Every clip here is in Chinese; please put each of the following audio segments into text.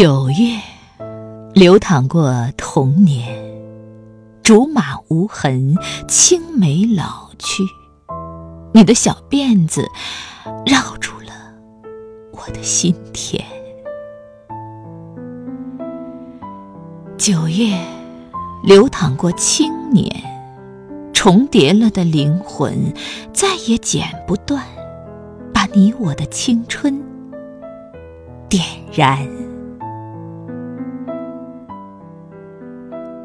九月，流淌过童年，竹马无痕，青梅老去。你的小辫子绕住了我的心田。九月，流淌过青年，重叠了的灵魂再也剪不断，把你我的青春点燃。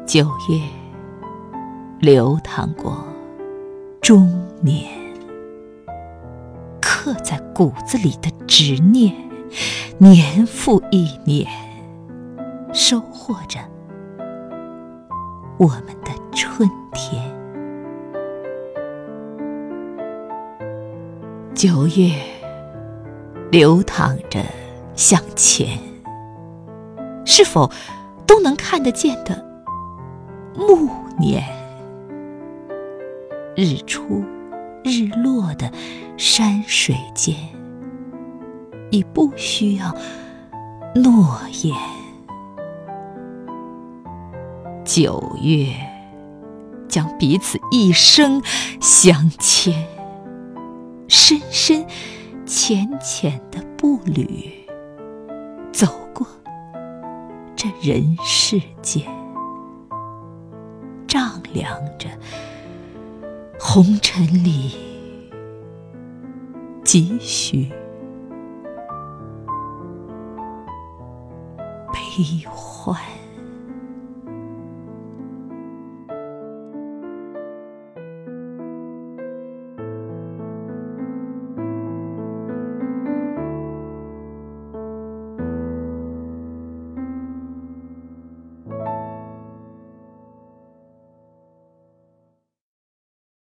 九月，流淌过中年，刻在骨子里的执念，年复一年，收获着我们的春天。九月，流淌着向前，是否都能看得见的？暮年，日出日落的山水间，已不需要诺言。九月，将彼此一生相牵，深深浅浅的步履，走过这人世间。丈量着红尘里几许悲欢。